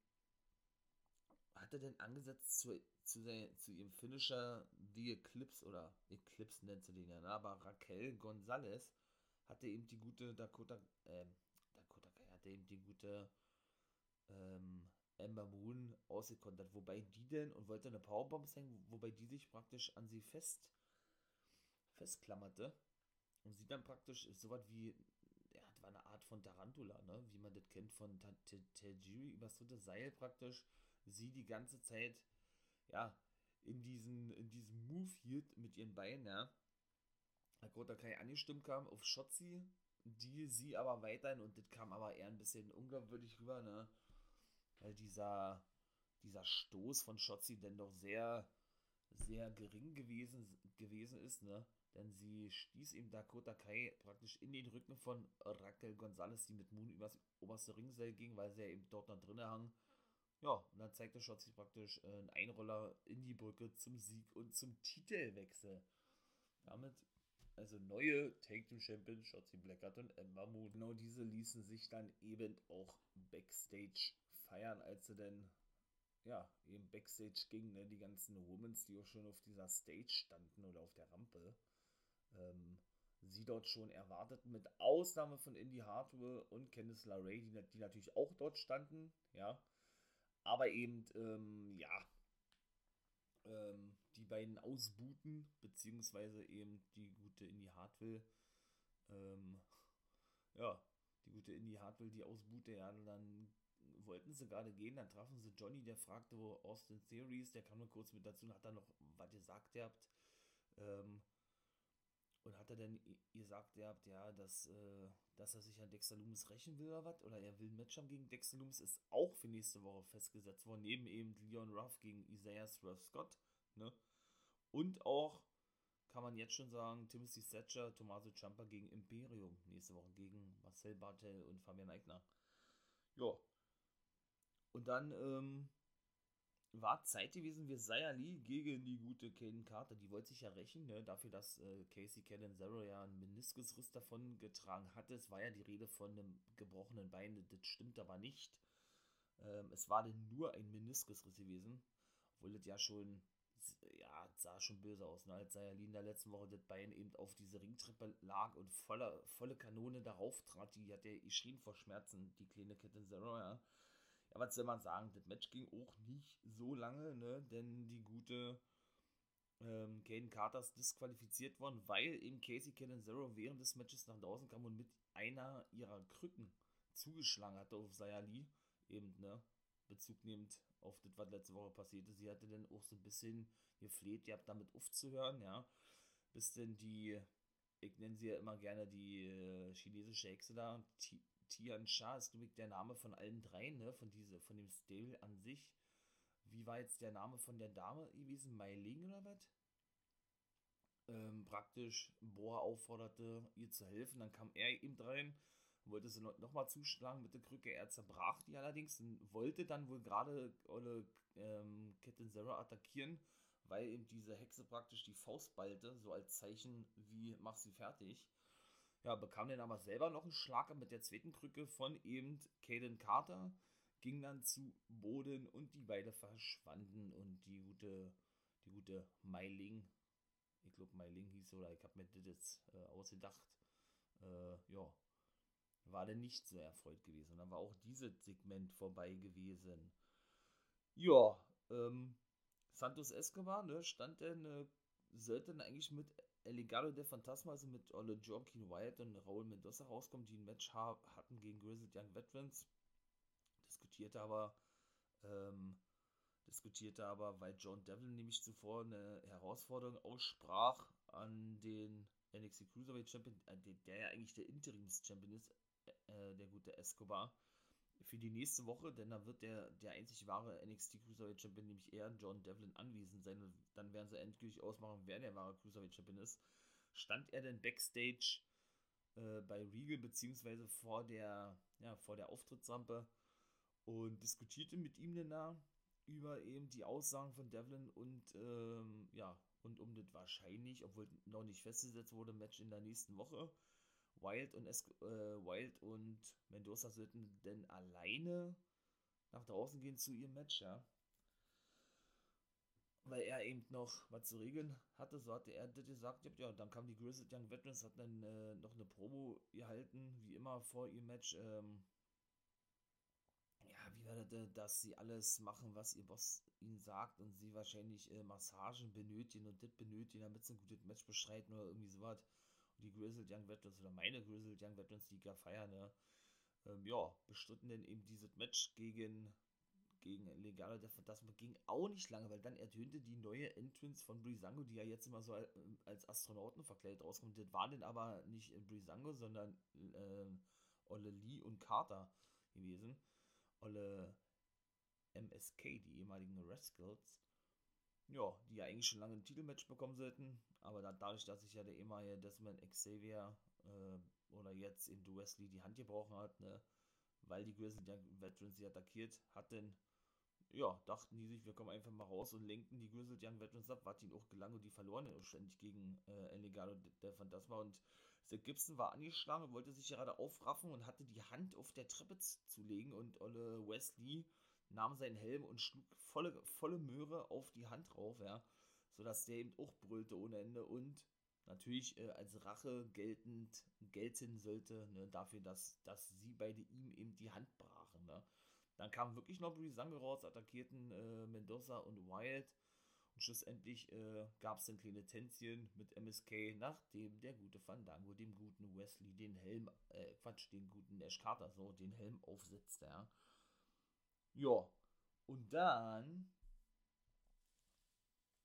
hatte dann angesetzt zu, zu, der, zu ihrem Finisher The Eclipse oder Eclipse nennt sie den ja, ne? aber Raquel Gonzalez hatte eben die gute Dakota, äh, Dakota Kai hatte eben die gute ähm, Ember Moon ausgekontert, wobei die denn und wollte eine Powerbomb hängen, wobei die sich praktisch an sie fest festklammerte. Und sie dann praktisch so was wie, ja, das war eine Art von Tarantula, ne, wie man das kennt von Tajiri, übers dritte Seil praktisch, sie die ganze Zeit, ja, in diesen, in diesem Move hielt mit ihren Beinen, ja, Dakota Kai angestimmt kam auf Shotzi, die sie aber weiterhin, und das kam aber eher ein bisschen unglaubwürdig rüber, ne, weil dieser, dieser Stoß von Shotzi denn doch sehr, sehr gering gewesen, gewesen ist, ne? Denn sie stieß ihm Dakota Kai praktisch in den Rücken von Raquel Gonzalez, die mit Moon übers oberste Ringseil ging, weil sie ja eben dort noch drinnen hang. Ja, und dann zeigte Shotzi praktisch äh, einen Einroller in die Brücke zum Sieg und zum Titelwechsel. Damit also neue Take Team Champion Shotzi Blackheart und Emma Moon. Genau diese ließen sich dann eben auch Backstage feiern, als sie denn ja, eben Backstage ging, ne, die ganzen Womans, die auch schon auf dieser Stage standen oder auf der Rampe, ähm, sie dort schon erwarteten, mit Ausnahme von Indy Hardware und Candice LeRae, die, die natürlich auch dort standen, ja, aber eben, ähm, ja, ähm, die beiden ausbuten, beziehungsweise eben die gute Indy Hartwell, ähm, ja, die gute Indy Hartwell, die ausbute, ja, dann wollten sie gerade gehen, dann trafen sie Johnny, der fragte, wo Austin Theories, der kam nur kurz mit dazu und hat dann noch was gesagt gehabt. Ähm, und hat er denn gesagt gehabt, ja, dass, äh, dass er sich an Dexter Loomis rächen will oder was? Oder er will ein Match haben gegen Dexter Loomis, ist auch für nächste Woche festgesetzt worden, neben eben Leon Ruff gegen Isaiah Ruff Scott, ne? Und auch, kann man jetzt schon sagen, Timothy Thatcher, Tommaso Ciampa gegen Imperium nächste Woche, gegen Marcel Bartel und Fabian Eigner. Ja, und dann ähm, war Zeit gewesen für Saya Lee gegen die gute Kaden Carter. Die wollte sich ja rächen, ne, dafür, dass äh, Casey Zero ja einen Meniskusriss davon getragen hatte. Es war ja die Rede von einem gebrochenen Bein, das stimmt aber nicht. Ähm, es war denn nur ein Meniskusriss gewesen, obwohl das ja schon, ja, sah schon böse aus, ne, als Saya Lee in der letzten Woche das Bein eben auf diese Ringtreppe lag und voller, volle Kanone darauf trat. Die hat ja geschrien vor Schmerzen, die kleine Zero, ja. Ja, was soll man sagen? Das Match ging auch nicht so lange, ne? Denn die gute ähm, Caden Carter ist disqualifiziert worden, weil eben Casey Zero während des Matches nach draußen kam und mit einer ihrer Krücken zugeschlagen hatte auf Sayali. Eben, ne? Bezug nehmend auf das, was letzte Woche passierte. Sie hatte dann auch so ein bisschen gefleht, ihr habt damit aufzuhören, ja. Bis denn die, ich nenne sie ja immer gerne die äh, chinesische Hexe da, Tian Sha ist nämlich der Name von allen dreien, ne? Von, diese, von dem Stable an sich. Wie war jetzt der Name von der Dame gewesen? Mai Ling oder was? Ähm, praktisch Boa aufforderte, ihr zu helfen. Dann kam er ihm rein, wollte sie noch, noch mal zuschlagen mit der Krücke. Er zerbrach die allerdings und wollte dann wohl gerade Olle ähm, Kitten Zero attackieren, weil eben diese Hexe praktisch die Faust ballte, so als Zeichen wie mach sie fertig. Ja, bekam dann aber selber noch einen Schlag mit der zweiten Krücke von eben Caden Carter, ging dann zu Boden und die beiden verschwanden und die gute, die gute Meiling, ich glaube Meiling hieß oder ich habe mir das jetzt äh, ausgedacht, äh, ja, war dann nicht so erfreut gewesen. Dann war auch dieses Segment vorbei gewesen. Ja, ähm, Santos Escobar, ne, stand denn, äh, sollte dann eigentlich mit El Legado de also mit Olle Joaquin Wyatt und Raul Mendoza rauskommen, die ein Match ha hatten gegen Grizzled Young Veterans. Diskutierte aber, ähm, diskutierte aber, weil John Devlin nämlich zuvor eine Herausforderung aussprach an den NXT Cruiserweight Champion, äh, der, ja eigentlich der Interims-Champion ist, äh, der gute Escobar, für die nächste Woche, denn da wird der, der einzig wahre NXT Cruiserweight Champion, nämlich er, John Devlin, anwesend sein. Und dann werden sie endgültig ausmachen, wer der wahre Cruiserweight Champion ist. Stand er denn backstage äh, bei Regal, beziehungsweise vor der, ja, vor der Auftrittsrampe und diskutierte mit ihm denn da über eben die Aussagen von Devlin und ähm, ja, und um das wahrscheinlich, obwohl noch nicht festgesetzt wurde, Match in der nächsten Woche. Wild und, es äh, Wild und Mendoza sollten denn alleine nach draußen gehen zu ihrem Match, ja. Weil er eben noch was zu regeln hatte, so hatte er das gesagt, ja, dann kam die Grizzled Young Veterans, hat dann äh, noch eine Promo gehalten, wie immer vor ihrem Match, ähm, ja, wie war das, dass sie alles machen, was ihr Boss ihnen sagt und sie wahrscheinlich äh, Massagen benötigen und das benötigen, damit sie ein gutes Match bestreiten oder irgendwie sowas die Grizzled Young Veterans oder meine Grizzled Young Veterans, die gar feiern, ne? Ähm, ja, bestritten denn eben dieses Match gegen, gegen Legale der Phantasma. Ging auch nicht lange, weil dann ertönte die neue Entrance von Brisango, die ja jetzt immer so als Astronauten verkleidet rauskommt. Das war denn aber nicht Brisango, sondern äh, Olle Lee und Carter gewesen. Olle MSK, die ehemaligen Rascals ja, die ja eigentlich schon lange ein Titelmatch bekommen sollten, aber dann, dadurch, dass sich ja der ehemalige Desmond Xavier äh, oder jetzt in Du Wesley die Hand gebrochen hat, ne, weil die Grizzly Veterans sie attackiert hatten, ja, dachten die sich, wir kommen einfach mal raus und lenken die Grizzled Young Veterans ab, was ihnen auch gelang und die verloren ständig gegen äh, El Legado der Phantasma und Seth Gibson war angeschlagen, wollte sich gerade aufraffen und hatte die Hand auf der Treppe zu legen und Olle Wesley nahm seinen Helm und schlug volle, volle Möhre auf die Hand drauf, ja, sodass der eben auch brüllte ohne Ende und natürlich äh, als Rache geltend gelten sollte, ne, dafür, dass, dass sie beide ihm eben die Hand brachen, ne. Dann kamen wirklich noch Brisango raus, attackierten äh, Mendoza und Wyatt und schlussendlich äh, gab es dann kleine Tänzchen mit MSK, nachdem der gute Fandango dem guten Wesley den Helm, äh, Quatsch, den guten Ash Carter so den Helm aufsetzte, ja. Ja. Und dann.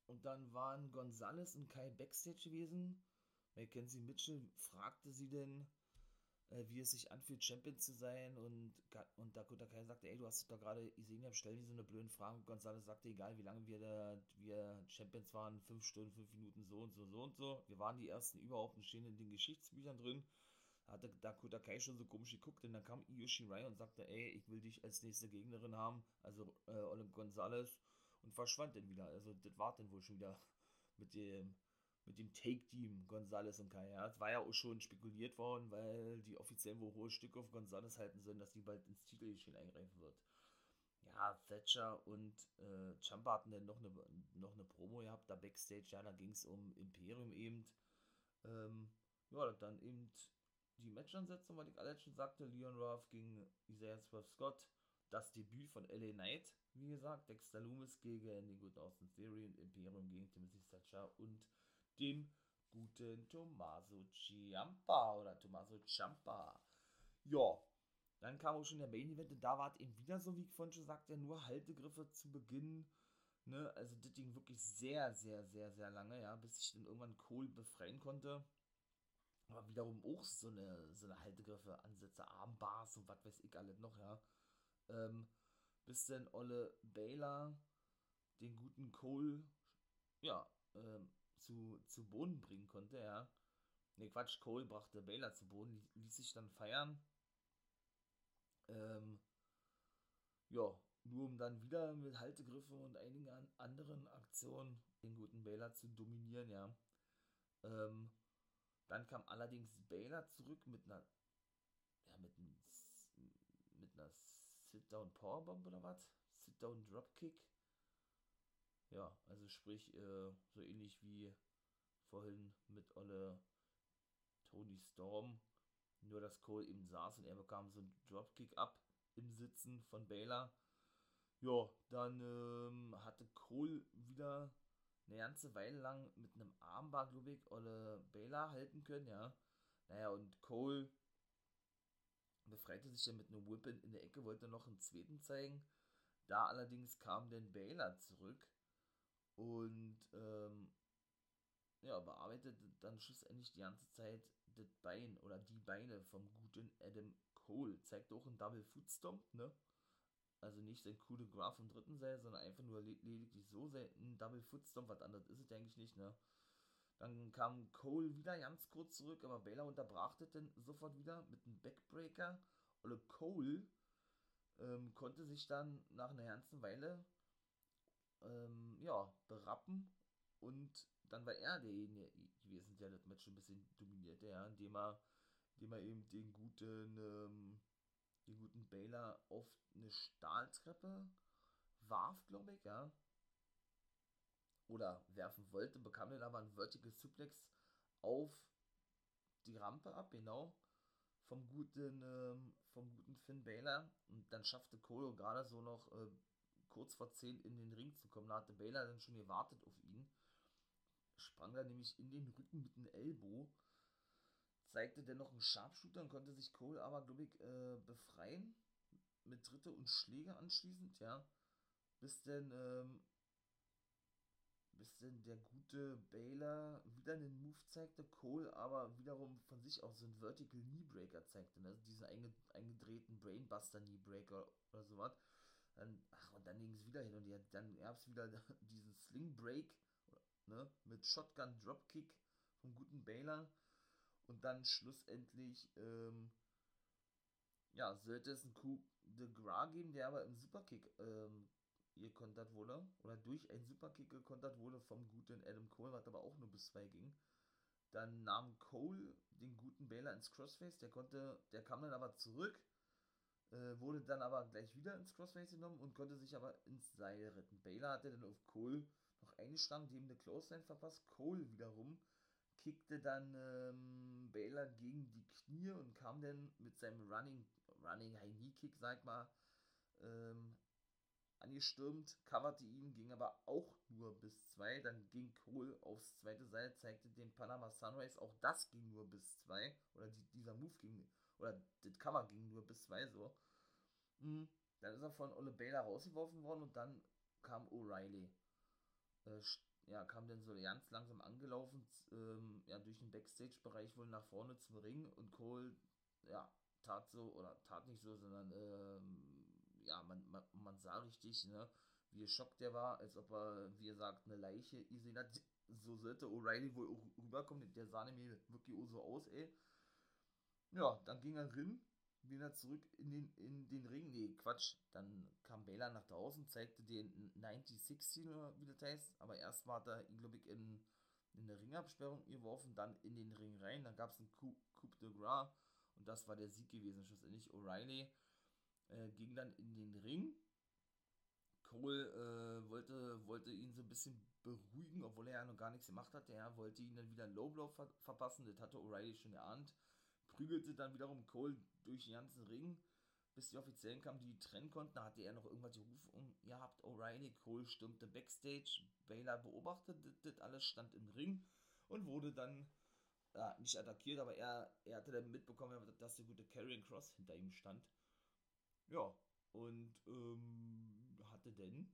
Und dann waren Gonzales und Kai Backstage gewesen. Mackenzie Mitchell fragte sie denn, äh, wie es sich anfühlt, Champion zu sein. Und, und Dakota Kai sagte, ey, du hast doch gerade gesehen, ich stell dir so eine blöden Frage. Und Gonzales sagte, egal wie lange wir da, wir Champions waren, fünf Stunden, fünf Minuten, so und so, so und so. Wir waren die ersten überhaupt und stehen in den Geschichtsbüchern drin hatte Dakota Kai schon so komisch geguckt und dann kam Io Shirai und sagte, ey, ich will dich als nächste Gegnerin haben, also äh, Ole Gonzalez und verschwand dann wieder. Also das war dann wohl schon wieder mit dem mit dem Take-Team Gonzalez und Kai. Ja, es war ja auch schon spekuliert worden, weil die offiziell wohl hohe Stücke auf Gonzalez halten sollen, dass die bald ins Titelgeschehen eingreifen wird. Ja, Thatcher und äh, Champa hatten dann noch eine, noch eine Promo gehabt, da Backstage, ja, da ging es um Imperium eben. Ähm, ja, dann eben die Matchansetzung, was ich alle schon sagte, Leon Ruff gegen Isaiah Swerve Scott, das Debüt von LA Knight, wie gesagt, Dexter Loomis gegen den guten Austin Theory und Imperium gegen Timothy Thatcher und dem guten Tommaso Ciampa oder Tommaso Ciampa. Ja, dann kam auch schon der Main Event und da war es eben wieder so, wie ich vorhin schon sagte, nur Haltegriffe zu Beginn. Ne, also das ging wirklich sehr, sehr, sehr, sehr lange, ja, bis ich dann irgendwann Cole befreien konnte. Aber wiederum auch so eine, so eine Haltegriffe, Ansätze, Armbars und was weiß ich alles noch, ja. Ähm, bis dann Olle Baylor den guten Cole, ja, ähm, zu, zu Boden bringen konnte, ja. Ne, Quatsch, Cole brachte Baylor zu Boden, ließ sich dann feiern. Ähm, ja, nur um dann wieder mit Haltegriffen und einigen anderen Aktionen den guten Baylor zu dominieren, ja. Ähm, dann kam allerdings Baylor zurück mit einer, ja, mit, einem, mit einer Sit-Down Powerbomb oder was? Sit-Down Dropkick. Ja, also sprich, äh, so ähnlich wie vorhin mit Olle Tony Storm. Nur dass Cole eben saß und er bekam so einen Dropkick ab im Sitzen von Baylor. Ja, dann ähm, hatte Cole wieder eine ganze Weile lang mit einem Armbar, glaube ich, Olle Baylor halten können, ja. Naja, und Cole befreite sich dann mit einem Whip in der Ecke, wollte noch einen zweiten zeigen. Da allerdings kam dann Baylor zurück und ähm, ja, bearbeitete dann schlussendlich die ganze Zeit das Bein oder die Beine vom guten Adam Cole. Zeigt auch einen Double Foot Stomp, ne? Also nicht sein cooler Graph im dritten Seil, sondern einfach nur lediglich so ein Double Foot Stomp. Was anderes ist es eigentlich nicht, ne? Dann kam Cole wieder ganz kurz zurück, aber Baylor unterbrach das dann sofort wieder mit einem Backbreaker. Oder Cole ähm, konnte sich dann nach einer ganzen Weile ähm, ja, berappen und dann war er derjenige gewesen, der das Match ein bisschen dominierte, ja, indem er, indem er eben den guten, ähm, den guten Baylor auf eine Stahltreppe warf, glaube ich, ja. Oder werfen wollte, bekam dann aber ein Vertical Suplex auf die Rampe ab, genau. Vom guten, ähm, vom guten Finn Baylor. Und dann schaffte Cole gerade so noch äh, kurz vor 10 in den Ring zu kommen. Da hatte Baylor dann schon gewartet auf ihn sprang da nämlich in den Rücken mit einem Elbow, zeigte dennoch einen Sharpshooter und konnte sich Cole aber, glaube ich, äh, befreien. Mit Dritte und Schläge anschließend, ja. Bis denn, ähm, bis denn der gute Baylor wieder einen Move zeigte, Cole aber wiederum von sich auch so einen Vertical Kneebreaker zeigte, ne? Also diesen einge eingedrehten Brainbuster Kneebreaker oder sowas. Dann, ach, und dann ging es wieder hin und dann gab es wieder diesen Sling Break ne, mit Shotgun Dropkick vom guten Baylor und dann schlussendlich, ähm, ja, sollte es einen Coup de Gras geben, der aber im Superkick ähm, gekontert wurde, oder durch einen Superkick gekontert wurde vom guten Adam Cole, was aber auch nur bis zwei ging. Dann nahm Cole den guten Baylor ins Crossface, der konnte, der kam dann aber zurück, äh, wurde dann aber gleich wieder ins Crossface genommen und konnte sich aber ins Seil retten. Baylor hatte dann auf Cole noch eingeschlagen, dem eine Clothesline verpasst. Cole wiederum kickte dann ähm, Baylor gegen die Knie und kam dann mit seinem Running, Running High Knee Kick, sag mal, ähm, angestürmt, coverte ihn, ging aber auch nur bis zwei. Dann ging Cole aufs zweite Seil, zeigte den Panama Sunrise, auch das ging nur bis zwei. Oder die, dieser Move ging, oder das Cover ging nur bis zwei so. Mhm. Dann ist er von Ole Baylor rausgeworfen worden und dann kam O'Reilly äh, ja, kam dann so ganz langsam angelaufen, ähm, ja, durch den Backstage-Bereich wohl nach vorne zum Ring und Cole, ja, tat so, oder tat nicht so, sondern, ähm, ja, man, man, man sah richtig, ne, wie geschockt der war, als ob er, wie er sagt, eine Leiche gesehen hat. So sollte O'Reilly wohl auch rüberkommen, der sah nämlich wirklich so aus, ey. Ja, dann ging er rin wieder zurück in den, in den Ring. Nee, Quatsch. Dann kam Baylor nach draußen, zeigte den 90-60 oder wie das heißt. Aber erst war er ihn, glaube ich, in, in eine Ringabsperrung geworfen, dann in den Ring rein. Dann gab es einen Coup, Coup de Gras und das war der Sieg gewesen. Schlussendlich O'Reilly äh, ging dann in den Ring. Cole äh, wollte, wollte ihn so ein bisschen beruhigen, obwohl er ja noch gar nichts gemacht hatte. Er wollte ihn dann wieder einen Low Blow ver verpassen. Das hatte O'Reilly schon geahnt prügelte dann wiederum Cole durch den ganzen Ring, bis die Offiziellen kamen, die trennen konnten. Da hatte er noch irgendwas gerufen gehabt. O'Reilly, Cole stürmte Backstage. Baylor beobachtete das alles, stand im Ring und wurde dann ja, nicht attackiert, aber er, er hatte dann mitbekommen, dass der gute Karrion Cross hinter ihm stand. Ja, und ähm, hatte denn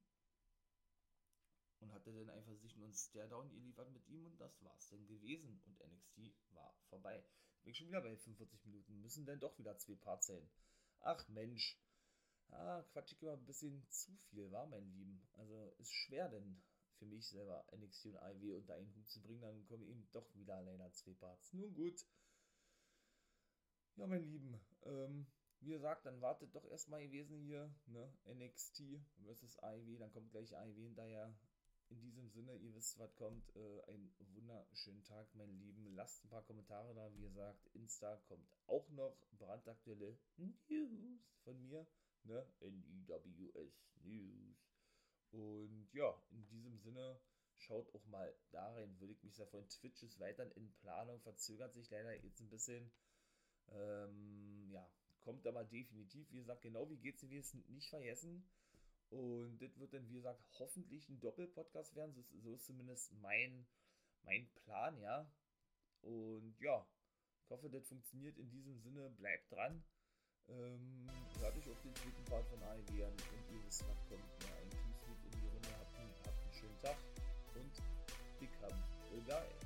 und hatte dann einfach sich nur einen Stare-Down geliefert mit ihm und das war's denn gewesen und NXT war vorbei. Bin schon wieder bei 45 Minuten, müssen denn doch wieder zwei Parts sein. Ach Mensch, ah, quatsch ich immer ein bisschen zu viel, war mein Lieben. Also ist schwer denn für mich selber NXT und IW unter einen Hut zu bringen, dann kommen eben doch wieder leider zwei Parts. Nun gut. Ja, mein Lieben, ähm, wie gesagt, dann wartet doch erstmal gewesen hier, ne? NXT versus AEW, dann kommt gleich AEW hinterher. In diesem Sinne, ihr wisst, was kommt. Äh, einen wunderschönen Tag, meine Lieben. Lasst ein paar Kommentare da. Wie gesagt, Insta kommt auch noch brandaktuelle News von mir. Ne? NEWS News. Und ja, in diesem Sinne, schaut auch mal da rein. Würde ich mich sehr freuen. Twitch ist weiterhin in Planung, verzögert sich leider jetzt ein bisschen. Ähm, ja, kommt aber definitiv. Wie gesagt, genau wie geht's es nicht vergessen. Und das wird dann, wie gesagt, hoffentlich ein Doppelpodcast werden. So ist, so ist zumindest mein, mein Plan, ja. Und ja, ich hoffe, das funktioniert in diesem Sinne. Bleibt dran. Ähm, hört euch auf den dritten Part von AEW an und ihr wisst, was kommt. Ja, ein Teamspeak in die Runde. Habt einen, habt einen schönen Tag und become a guy.